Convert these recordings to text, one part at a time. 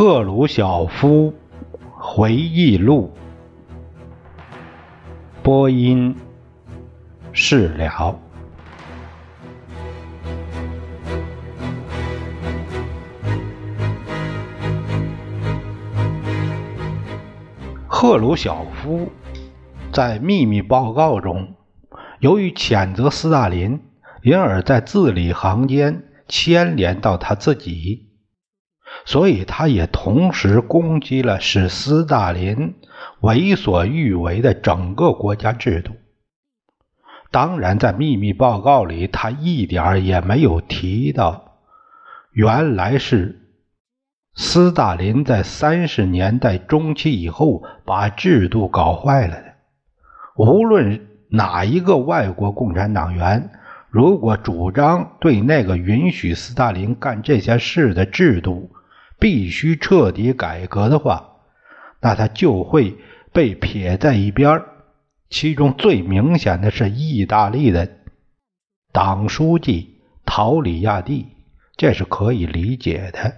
赫鲁晓夫回忆录，播音事了。赫鲁晓夫在秘密报告中，由于谴责斯大林，因而在字里行间牵连到他自己。所以，他也同时攻击了使斯大林为所欲为的整个国家制度。当然，在秘密报告里，他一点也没有提到，原来是斯大林在三十年代中期以后把制度搞坏了的。无论哪一个外国共产党员，如果主张对那个允许斯大林干这些事的制度，必须彻底改革的话，那他就会被撇在一边其中最明显的是意大利的党书记陶里亚蒂，这是可以理解的，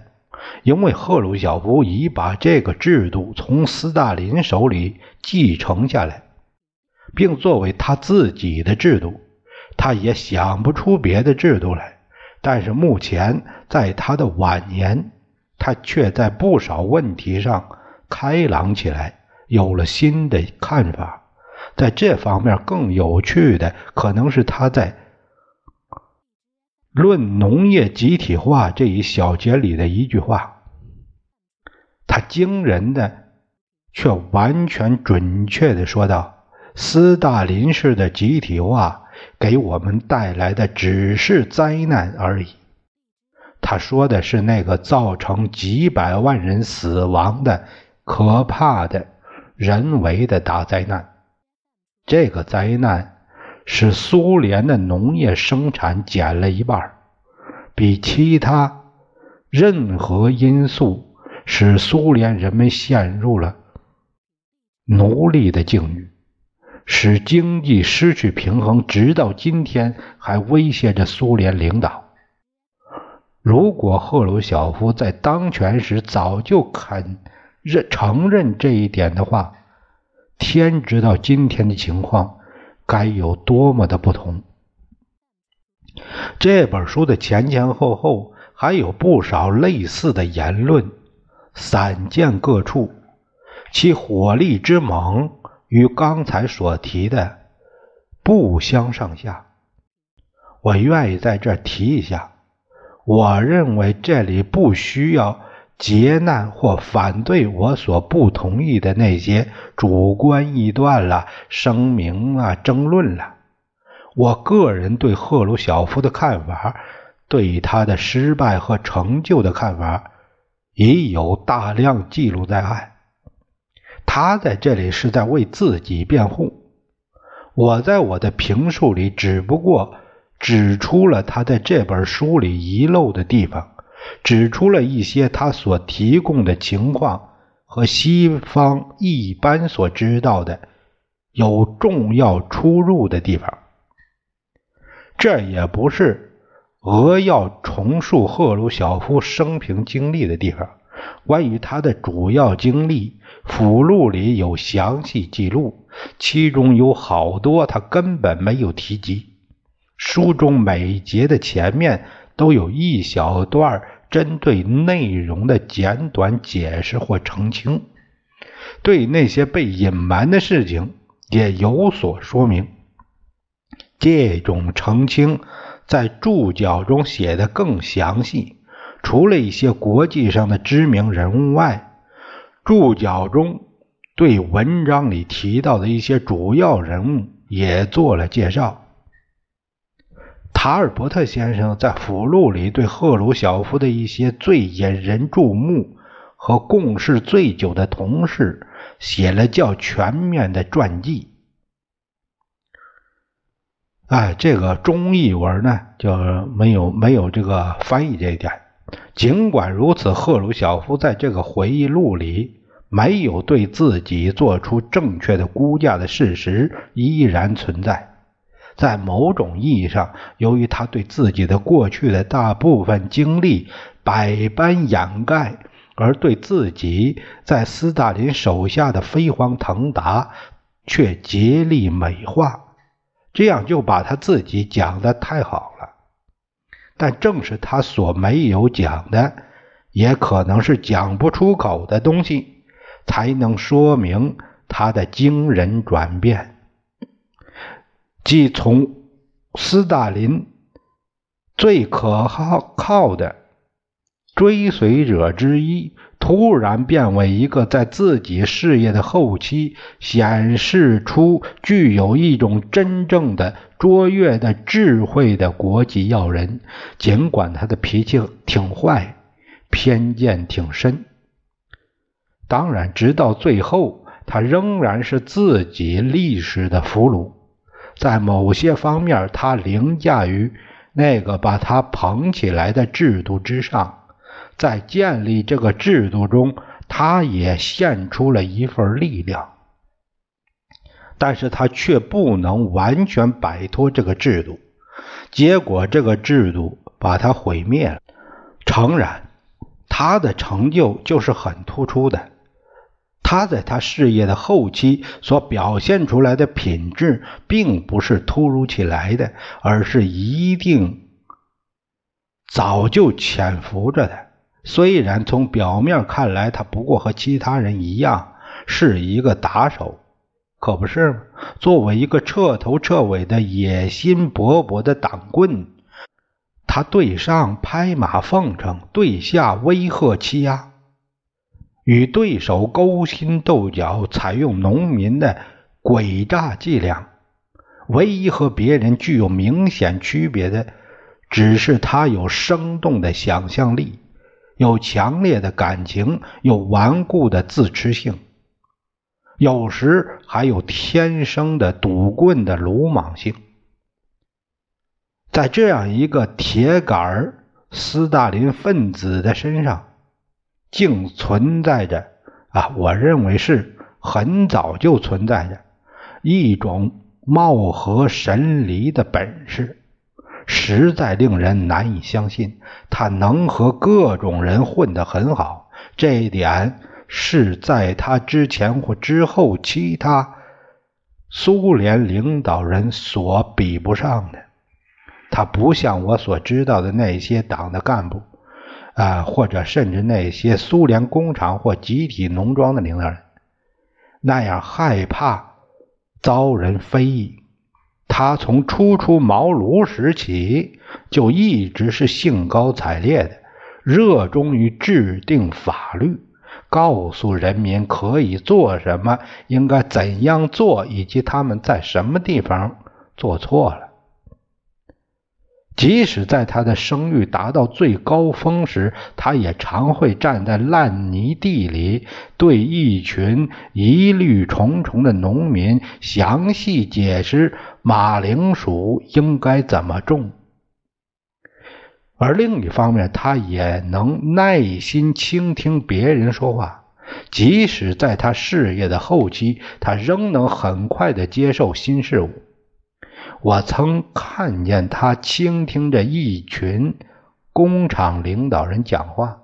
因为赫鲁晓夫已把这个制度从斯大林手里继承下来，并作为他自己的制度，他也想不出别的制度来。但是目前在他的晚年。他却在不少问题上开朗起来，有了新的看法。在这方面更有趣的，可能是他在《论农业集体化》这一小节里的一句话。他惊人的，却完全准确的说道：“斯大林式的集体化给我们带来的只是灾难而已。”他说的是那个造成几百万人死亡的可怕的人为的大灾难。这个灾难使苏联的农业生产减了一半，比其他任何因素使苏联人们陷入了奴隶的境遇，使经济失去平衡，直到今天还威胁着苏联领导。如果赫鲁晓夫在当权时早就肯认承认这一点的话，天知道今天的情况该有多么的不同。这本书的前前后后还有不少类似的言论，散见各处，其火力之猛与刚才所提的不相上下。我愿意在这提一下。我认为这里不需要劫难或反对我所不同意的那些主观臆断了、声明啊、争论了。我个人对赫鲁晓夫的看法，对他的失败和成就的看法，已有大量记录在案。他在这里是在为自己辩护。我在我的评述里只不过。指出了他在这本书里遗漏的地方，指出了一些他所提供的情况和西方一般所知道的有重要出入的地方。这也不是俄要重述赫鲁晓夫生平经历的地方。关于他的主要经历，附录里有详细记录，其中有好多他根本没有提及。书中每节的前面都有一小段针对内容的简短解释或澄清，对那些被隐瞒的事情也有所说明。这种澄清在注脚中写的更详细。除了一些国际上的知名人物外，注脚中对文章里提到的一些主要人物也做了介绍。塔尔伯特先生在附录里对赫鲁晓夫的一些最引人注目和共事最久的同事写了较全面的传记。哎，这个中译文呢就没有没有这个翻译这一点。尽管如此，赫鲁晓夫在这个回忆录里没有对自己做出正确的估价的事实依然存在。在某种意义上，由于他对自己的过去的大部分经历百般掩盖，而对自己在斯大林手下的飞黄腾达却竭力美化，这样就把他自己讲的太好了。但正是他所没有讲的，也可能是讲不出口的东西，才能说明他的惊人转变，即从斯大林最可靠的。追随者之一突然变为一个在自己事业的后期显示出具有一种真正的卓越的智慧的国际要人，尽管他的脾气挺坏，偏见挺深。当然，直到最后，他仍然是自己历史的俘虏。在某些方面，他凌驾于那个把他捧起来的制度之上。在建立这个制度中，他也献出了一份力量，但是他却不能完全摆脱这个制度，结果这个制度把他毁灭了。诚然，他的成就就是很突出的，他在他事业的后期所表现出来的品质，并不是突如其来的，而是一定早就潜伏着的。虽然从表面看来，他不过和其他人一样是一个打手，可不是吗？作为一个彻头彻尾的野心勃勃的党棍，他对上拍马奉承，对下威吓欺压，与对手勾心斗角，采用农民的诡诈伎俩。唯一和别人具有明显区别的，只是他有生动的想象力。有强烈的感情，有顽固的自持性，有时还有天生的赌棍的鲁莽性。在这样一个铁杆斯大林分子的身上，竟存在着啊，我认为是很早就存在着一种貌合神离的本事。实在令人难以相信，他能和各种人混得很好。这一点是在他之前或之后其他苏联领导人所比不上的。他不像我所知道的那些党的干部，啊，或者甚至那些苏联工厂或集体农庄的领导人那样害怕遭人非议。他从初出茅庐时起，就一直是兴高采烈的，热衷于制定法律，告诉人民可以做什么，应该怎样做，以及他们在什么地方做错了。即使在他的声誉达到最高峰时，他也常会站在烂泥地里，对一群疑虑重重的农民详细解释马铃薯应该怎么种。而另一方面，他也能耐心倾听别人说话，即使在他事业的后期，他仍能很快的接受新事物。我曾看见他倾听着一群工厂领导人讲话，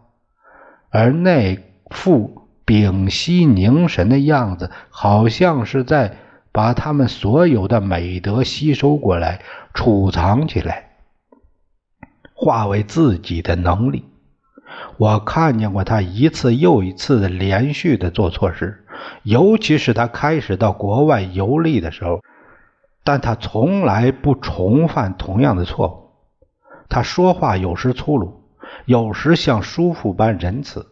而那副屏息凝神的样子，好像是在把他们所有的美德吸收过来，储藏起来，化为自己的能力。我看见过他一次又一次的连续的做错事，尤其是他开始到国外游历的时候。但他从来不重犯同样的错误。他说话有时粗鲁，有时像叔父般仁慈，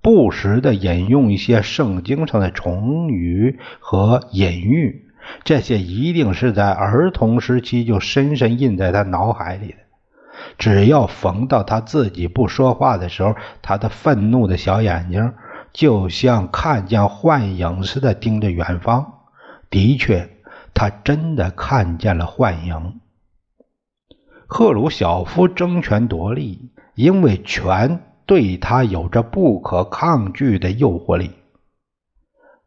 不时的引用一些圣经上的成语和隐喻。这些一定是在儿童时期就深深印在他脑海里的。只要逢到他自己不说话的时候，他的愤怒的小眼睛就像看见幻影似的盯着远方。的确。他真的看见了幻影。赫鲁晓夫争权夺利，因为权对他有着不可抗拒的诱惑力，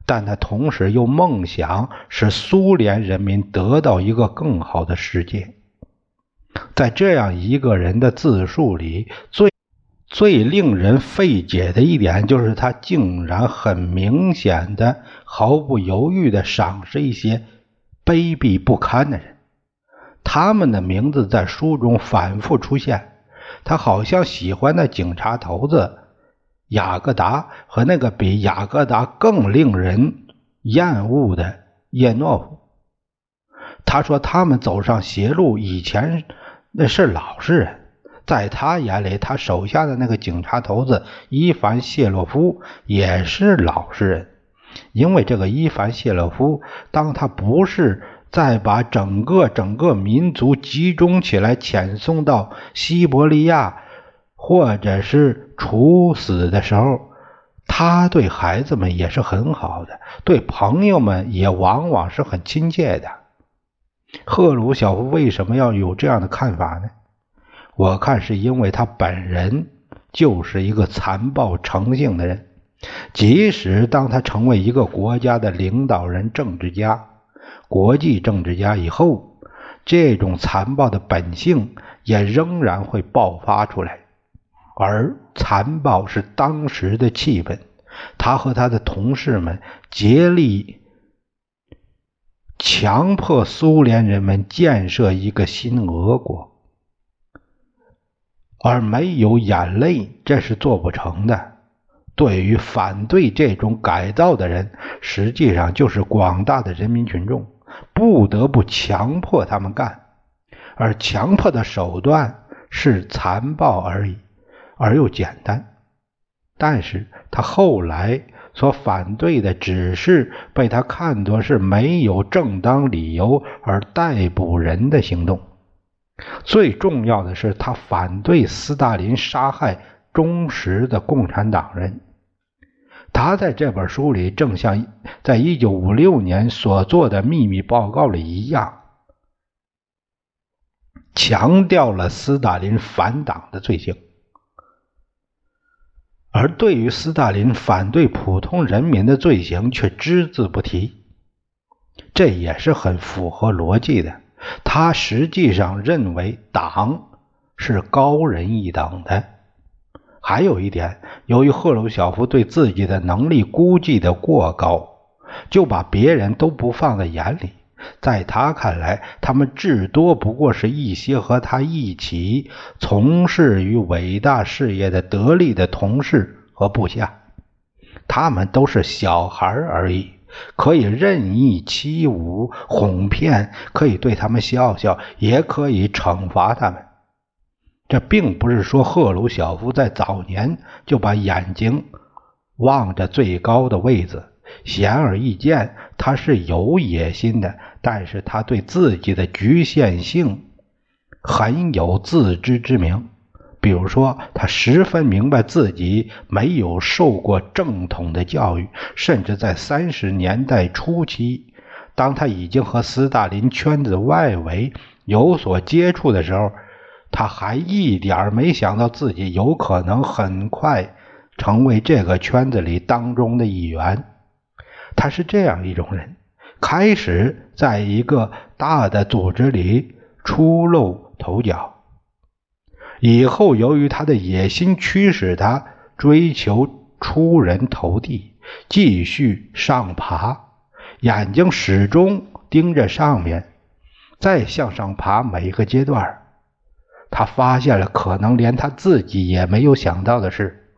但他同时又梦想使苏联人民得到一个更好的世界。在这样一个人的自述里，最最令人费解的一点就是，他竟然很明显的、毫不犹豫的赏识一些卑鄙不堪的人。他们的名字在书中反复出现。他好像喜欢那警察头子雅各达和那个比雅各达更令人厌恶的叶诺夫。他说他们走上邪路以前那是老实人。在他眼里，他手下的那个警察头子伊凡谢洛夫也是老实人，因为这个伊凡谢洛夫，当他不是在把整个整个民族集中起来遣送到西伯利亚，或者是处死的时候，他对孩子们也是很好的，对朋友们也往往是很亲切的。赫鲁晓夫为什么要有这样的看法呢？我看是因为他本人就是一个残暴成性的人，即使当他成为一个国家的领导人、政治家、国际政治家以后，这种残暴的本性也仍然会爆发出来。而残暴是当时的气氛，他和他的同事们竭力强迫苏联人们建设一个新俄国。而没有眼泪，这是做不成的。对于反对这种改造的人，实际上就是广大的人民群众，不得不强迫他们干。而强迫的手段是残暴而已，而又简单。但是他后来所反对的，只是被他看作是没有正当理由而逮捕人的行动。最重要的是，他反对斯大林杀害忠实的共产党人。他在这本书里，正像在一九五六年所做的秘密报告里一样，强调了斯大林反党的罪行，而对于斯大林反对普通人民的罪行却只字不提。这也是很符合逻辑的。他实际上认为党是高人一等的。还有一点，由于赫鲁晓夫对自己的能力估计的过高，就把别人都不放在眼里。在他看来，他们至多不过是一些和他一起从事于伟大事业的得力的同事和部下，他们都是小孩而已。可以任意欺侮、哄骗，可以对他们笑笑，也可以惩罚他们。这并不是说赫鲁晓夫在早年就把眼睛望着最高的位子，显而易见，他是有野心的。但是他对自己的局限性很有自知之明。比如说，他十分明白自己没有受过正统的教育，甚至在三十年代初期，当他已经和斯大林圈子外围有所接触的时候，他还一点没想到自己有可能很快成为这个圈子里当中的一员。他是这样一种人，开始在一个大的组织里初露头角。以后，由于他的野心驱使他追求出人头地，继续上爬，眼睛始终盯着上面，再向上爬。每一个阶段，他发现了可能连他自己也没有想到的事：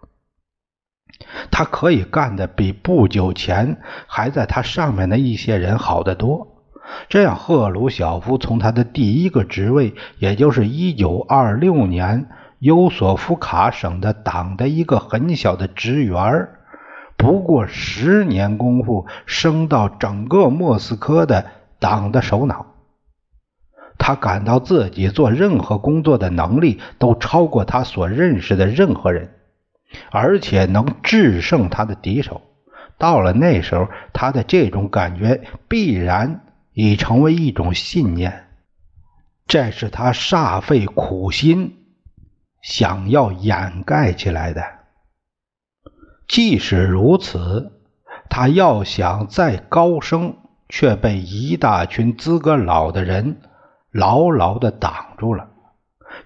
他可以干的比不久前还在他上面的一些人好得多。这样，赫鲁晓夫从他的第一个职位，也就是1926年优索夫卡省的党的一个很小的职员，不过十年功夫升到整个莫斯科的党的首脑。他感到自己做任何工作的能力都超过他所认识的任何人，而且能制胜他的敌手。到了那时候，他的这种感觉必然。已成为一种信念，这是他煞费苦心想要掩盖起来的。即使如此，他要想再高升，却被一大群资格老的人牢牢的挡住了。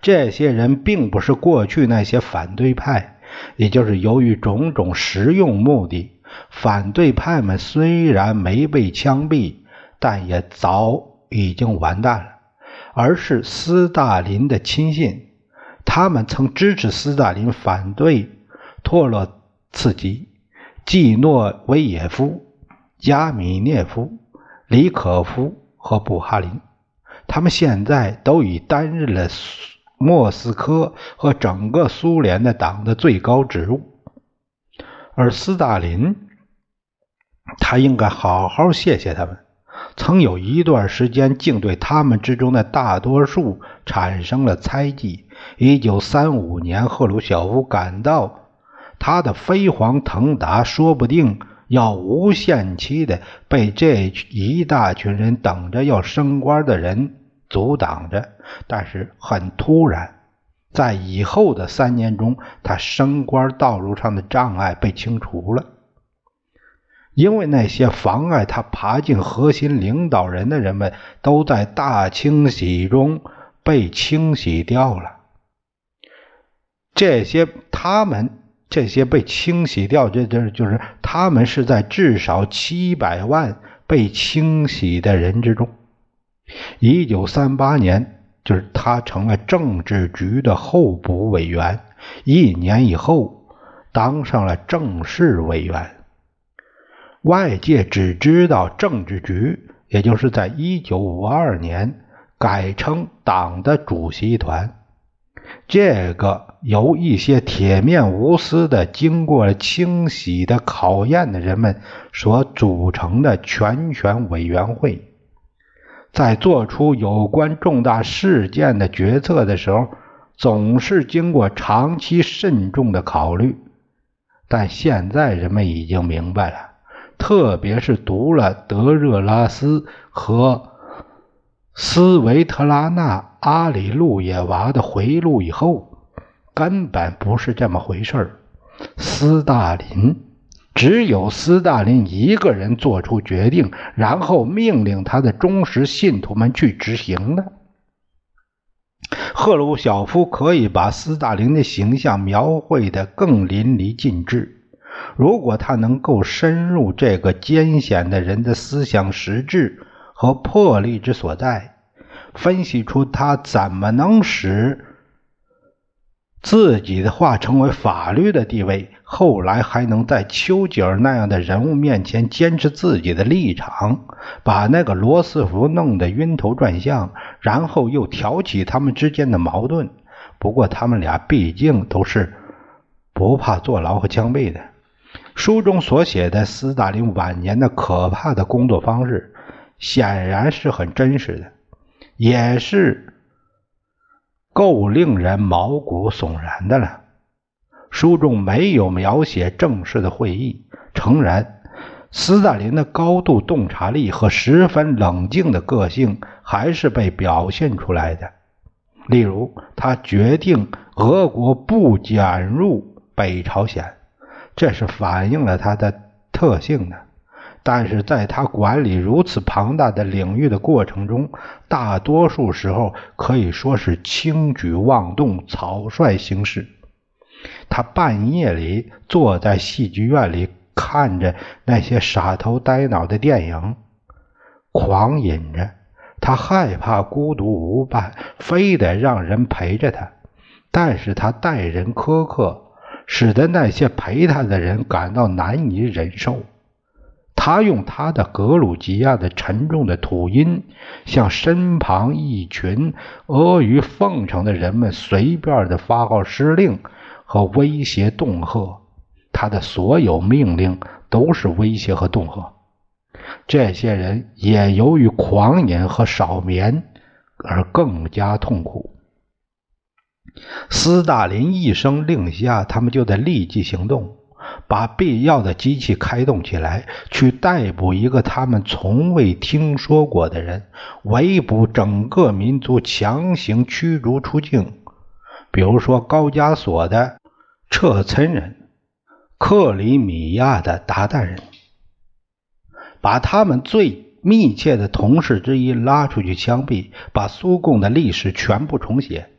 这些人并不是过去那些反对派，也就是由于种种实用目的，反对派们虽然没被枪毙，但也早已经完蛋了，而是斯大林的亲信。他们曾支持斯大林反对托洛茨基、季诺维耶夫、加米涅夫、李可夫和布哈林。他们现在都已担任了莫斯科和整个苏联的党的最高职务，而斯大林，他应该好好谢谢他们。曾有一段时间，竟对他们之中的大多数产生了猜忌。一九三五年，赫鲁晓夫感到他的飞黄腾达，说不定要无限期的被这一大群人等着要升官的人。阻挡着，但是很突然，在以后的三年中，他升官道路上的障碍被清除了，因为那些妨碍他爬进核心领导人的人们都在大清洗中被清洗掉了。这些他们这些被清洗掉，这这就是他们是在至少七百万被清洗的人之中。一九三八年，就是他成了政治局的候补委员。一年以后，当上了正式委员。外界只知道政治局，也就是在一九五二年改称党的主席团。这个由一些铁面无私的、经过了清洗的考验的人们所组成的全权委员会。在做出有关重大事件的决策的时候，总是经过长期慎重的考虑。但现在人们已经明白了，特别是读了德热拉斯和斯维特拉娜·阿里路耶娃的回忆录以后，根本不是这么回事。斯大林。只有斯大林一个人做出决定，然后命令他的忠实信徒们去执行的。赫鲁晓夫可以把斯大林的形象描绘得更淋漓尽致。如果他能够深入这个艰险的人的思想实质和魄力之所在，分析出他怎么能使。自己的话成为法律的地位，后来还能在丘吉尔那样的人物面前坚持自己的立场，把那个罗斯福弄得晕头转向，然后又挑起他们之间的矛盾。不过他们俩毕竟都是不怕坐牢和枪毙的。书中所写的斯大林晚年的可怕的工作方式，显然是很真实的，也是。够令人毛骨悚然的了。书中没有描写正式的会议，诚然，斯大林的高度洞察力和十分冷静的个性还是被表现出来的。例如，他决定俄国不卷入北朝鲜，这是反映了他的特性的。但是在他管理如此庞大的领域的过程中，大多数时候可以说是轻举妄动、草率行事。他半夜里坐在戏剧院里看着那些傻头呆脑的电影，狂饮着。他害怕孤独无伴，非得让人陪着他。但是他待人苛刻，使得那些陪他的人感到难以忍受。他用他的格鲁吉亚的沉重的吐音，向身旁一群阿谀奉承的人们随便的发号施令和威胁恫吓。他的所有命令都是威胁和恫吓。这些人也由于狂饮和少眠而更加痛苦。斯大林一声令下，他们就得立即行动。把必要的机器开动起来，去逮捕一个他们从未听说过的人，围捕整个民族，强行驱逐出境。比如说高加索的彻岑人，克里米亚的鞑靼人，把他们最密切的同事之一拉出去枪毙，把苏共的历史全部重写。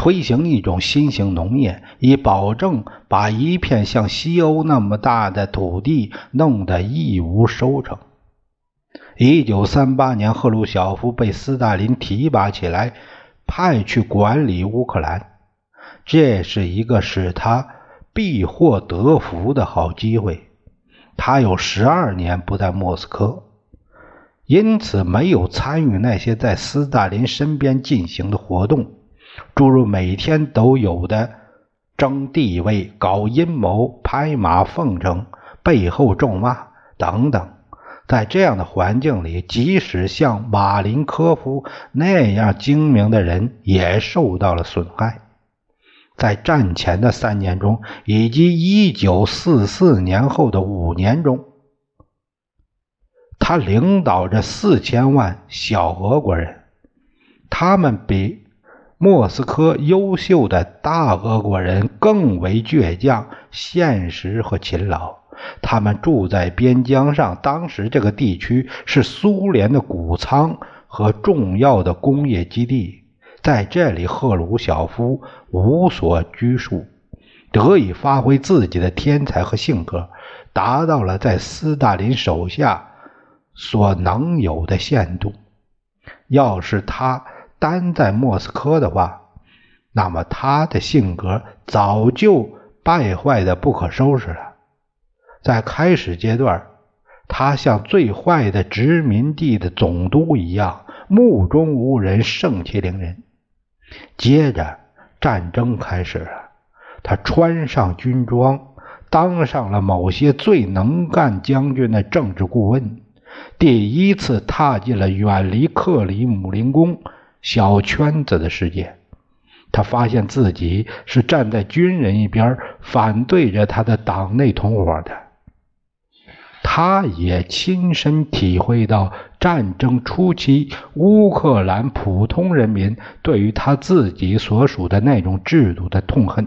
推行一种新型农业，以保证把一片像西欧那么大的土地弄得一无收成。一九三八年，赫鲁晓夫被斯大林提拔起来，派去管理乌克兰，这是一个使他必获得福的好机会。他有十二年不在莫斯科，因此没有参与那些在斯大林身边进行的活动。诸如每天都有的争地位、搞阴谋、拍马奉承、背后咒骂等等，在这样的环境里，即使像马林科夫那样精明的人也受到了损害。在战前的三年中，以及一九四四年后的五年中，他领导着四千万小俄国人，他们比。莫斯科优秀的大俄国人更为倔强、现实和勤劳。他们住在边疆上，当时这个地区是苏联的谷仓和重要的工业基地。在这里，赫鲁晓夫无所拘束，得以发挥自己的天才和性格，达到了在斯大林手下所能有的限度。要是他。单在莫斯科的话，那么他的性格早就败坏的不可收拾了。在开始阶段，他像最坏的殖民地的总督一样，目中无人，盛气凌人。接着，战争开始了，他穿上军装，当上了某些最能干将军的政治顾问，第一次踏进了远离克里姆林宫。小圈子的世界，他发现自己是站在军人一边，反对着他的党内同伙的。他也亲身体会到战争初期乌克兰普通人民对于他自己所属的那种制度的痛恨。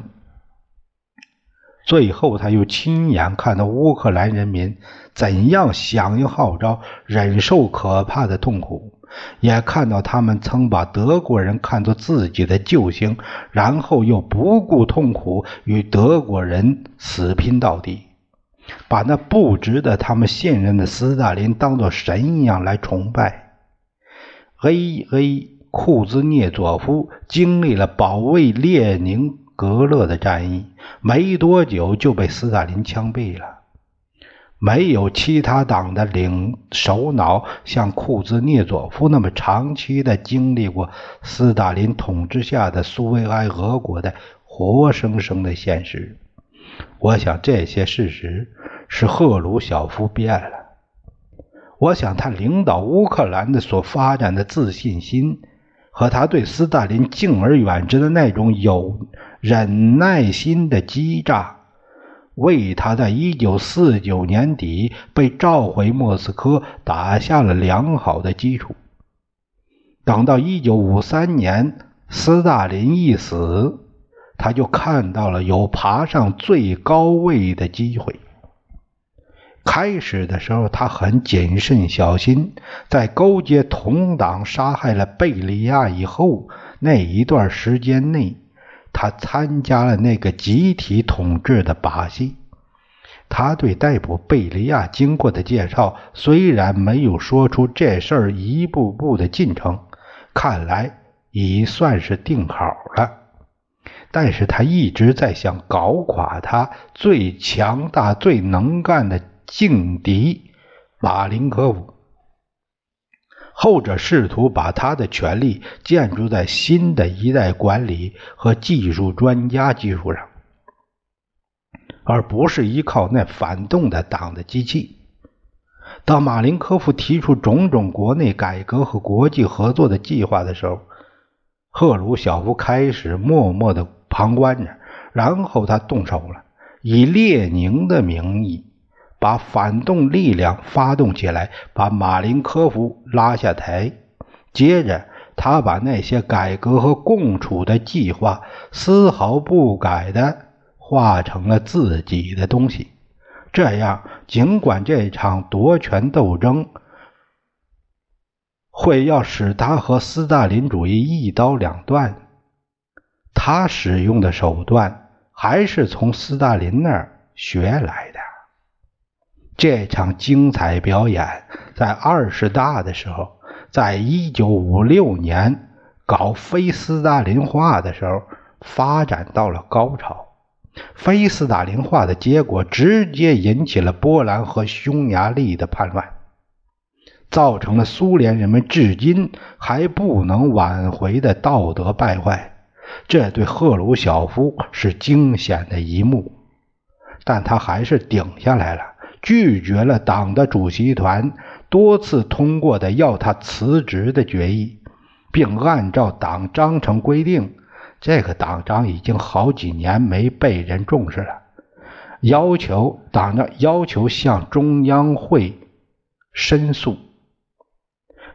最后，他又亲眼看到乌克兰人民怎样响应号召，忍受可怕的痛苦。也看到他们曾把德国人看作自己的救星，然后又不顾痛苦与德国人死拼到底，把那不值得他们信任的斯大林当作神一样来崇拜。A.A. 库兹涅佐夫经历了保卫列宁格勒的战役，没多久就被斯大林枪毙了。没有其他党的领首脑像库兹涅佐夫那么长期的经历过斯大林统治下的苏维埃俄国的活生生的现实。我想这些事实是赫鲁晓夫变了。我想他领导乌克兰的所发展的自信心和他对斯大林敬而远之的那种有忍耐心的激诈。为他在一九四九年底被召回莫斯科打下了良好的基础。等到一九五三年斯大林一死，他就看到了有爬上最高位的机会。开始的时候，他很谨慎小心，在勾结同党杀害了贝利亚以后那一段时间内。他参加了那个集体统治的把戏。他对逮捕贝利亚经过的介绍，虽然没有说出这事儿一步步的进程，看来已算是定好了。但是他一直在想搞垮他最强大、最能干的劲敌马林科夫。后者试图把他的权力建筑在新的一代管理和技术专家基础上，而不是依靠那反动的党的机器。当马林科夫提出种种国内改革和国际合作的计划的时候，赫鲁晓夫开始默默的旁观着，然后他动手了，以列宁的名义。把反动力量发动起来，把马林科夫拉下台。接着，他把那些改革和共处的计划丝毫不改的化成了自己的东西。这样，尽管这场夺权斗争会要使他和斯大林主义一刀两断，他。使用的手段还是从斯大林那儿学来的。这场精彩表演在二十大的时候，在一九五六年搞非斯大林化的时候，发展到了高潮。非斯大林化的结果直接引起了波兰和匈牙利的叛乱，造成了苏联人们至今还不能挽回的道德败坏。这对赫鲁晓夫是惊险的一幕，但他还是顶下来了，拒绝了党的主席团多次通过的要他辞职的决议，并按照党章程规定。这个党章已经好几年没被人重视了。要求党的要求向中央会申诉。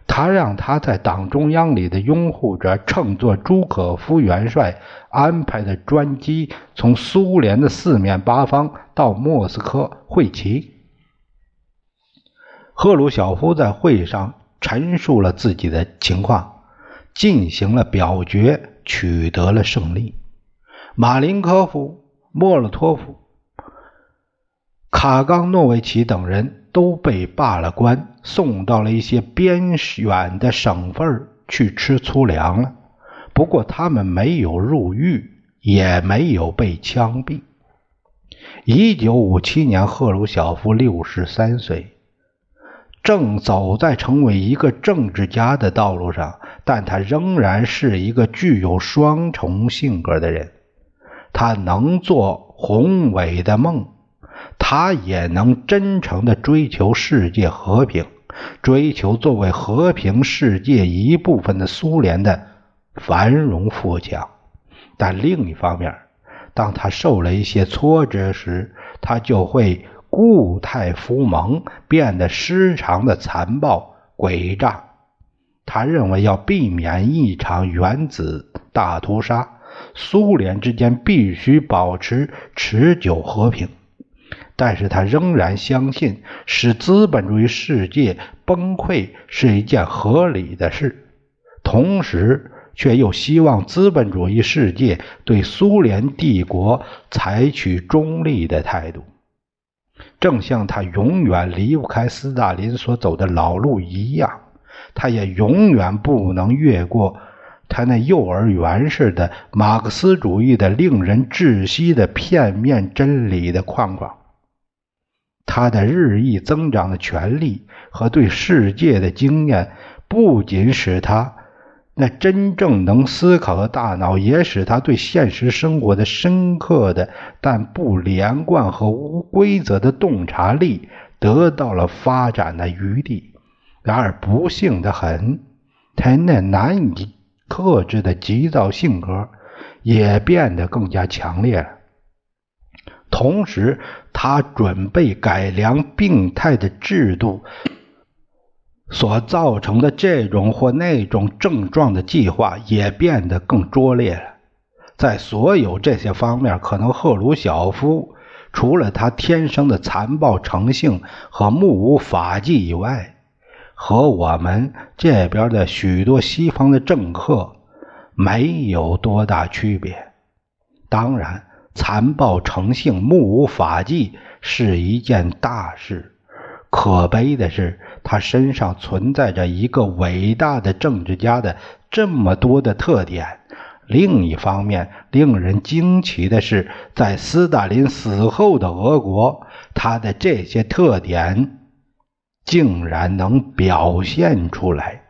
他让他在党中央里的拥护者乘坐朱可夫元帅安排的专机，从苏联的四面八方到莫斯科会齐。赫鲁晓夫在会上陈述了自己的情况，进行了表决。取得了胜利，马林科夫、莫洛托夫、卡冈诺维奇等人都被罢了官，送到了一些边远的省份去吃粗粮了。不过，他们没有入狱，也没有被枪毙。一九五七年，赫鲁晓夫六十三岁。正走在成为一个政治家的道路上，但他仍然是一个具有双重性格的人。他能做宏伟的梦，他也能真诚地追求世界和平，追求作为和平世界一部分的苏联的繁荣富强。但另一方面，当他受了一些挫折时，他就会。固态浮蒙，变得失常的残暴诡诈。他认为要避免一场原子大屠杀，苏联之间必须保持持久和平。但是他仍然相信，使资本主义世界崩溃是一件合理的事，同时却又希望资本主义世界对苏联帝国采取中立的态度。正像他永远离不开斯大林所走的老路一样，他也永远不能越过他那幼儿园似的马克思主义的令人窒息的片面真理的框框。他的日益增长的权力和对世界的经验，不仅使他。那真正能思考的大脑，也使他对现实生活的深刻的但不连贯和无规则的洞察力得到了发展的余地。然而不幸的很，他那难以克制的急躁性格也变得更加强烈了。同时，他准备改良病态的制度。所造成的这种或那种症状的计划也变得更拙劣了。在所有这些方面，可能赫鲁晓夫除了他天生的残暴成性和目无法纪以外，和我们这边的许多西方的政客没有多大区别。当然，残暴成性、目无法纪是一件大事。可悲的是，他身上存在着一个伟大的政治家的这么多的特点。另一方面，令人惊奇的是，在斯大林死后的俄国，他的这些特点竟然能表现出来。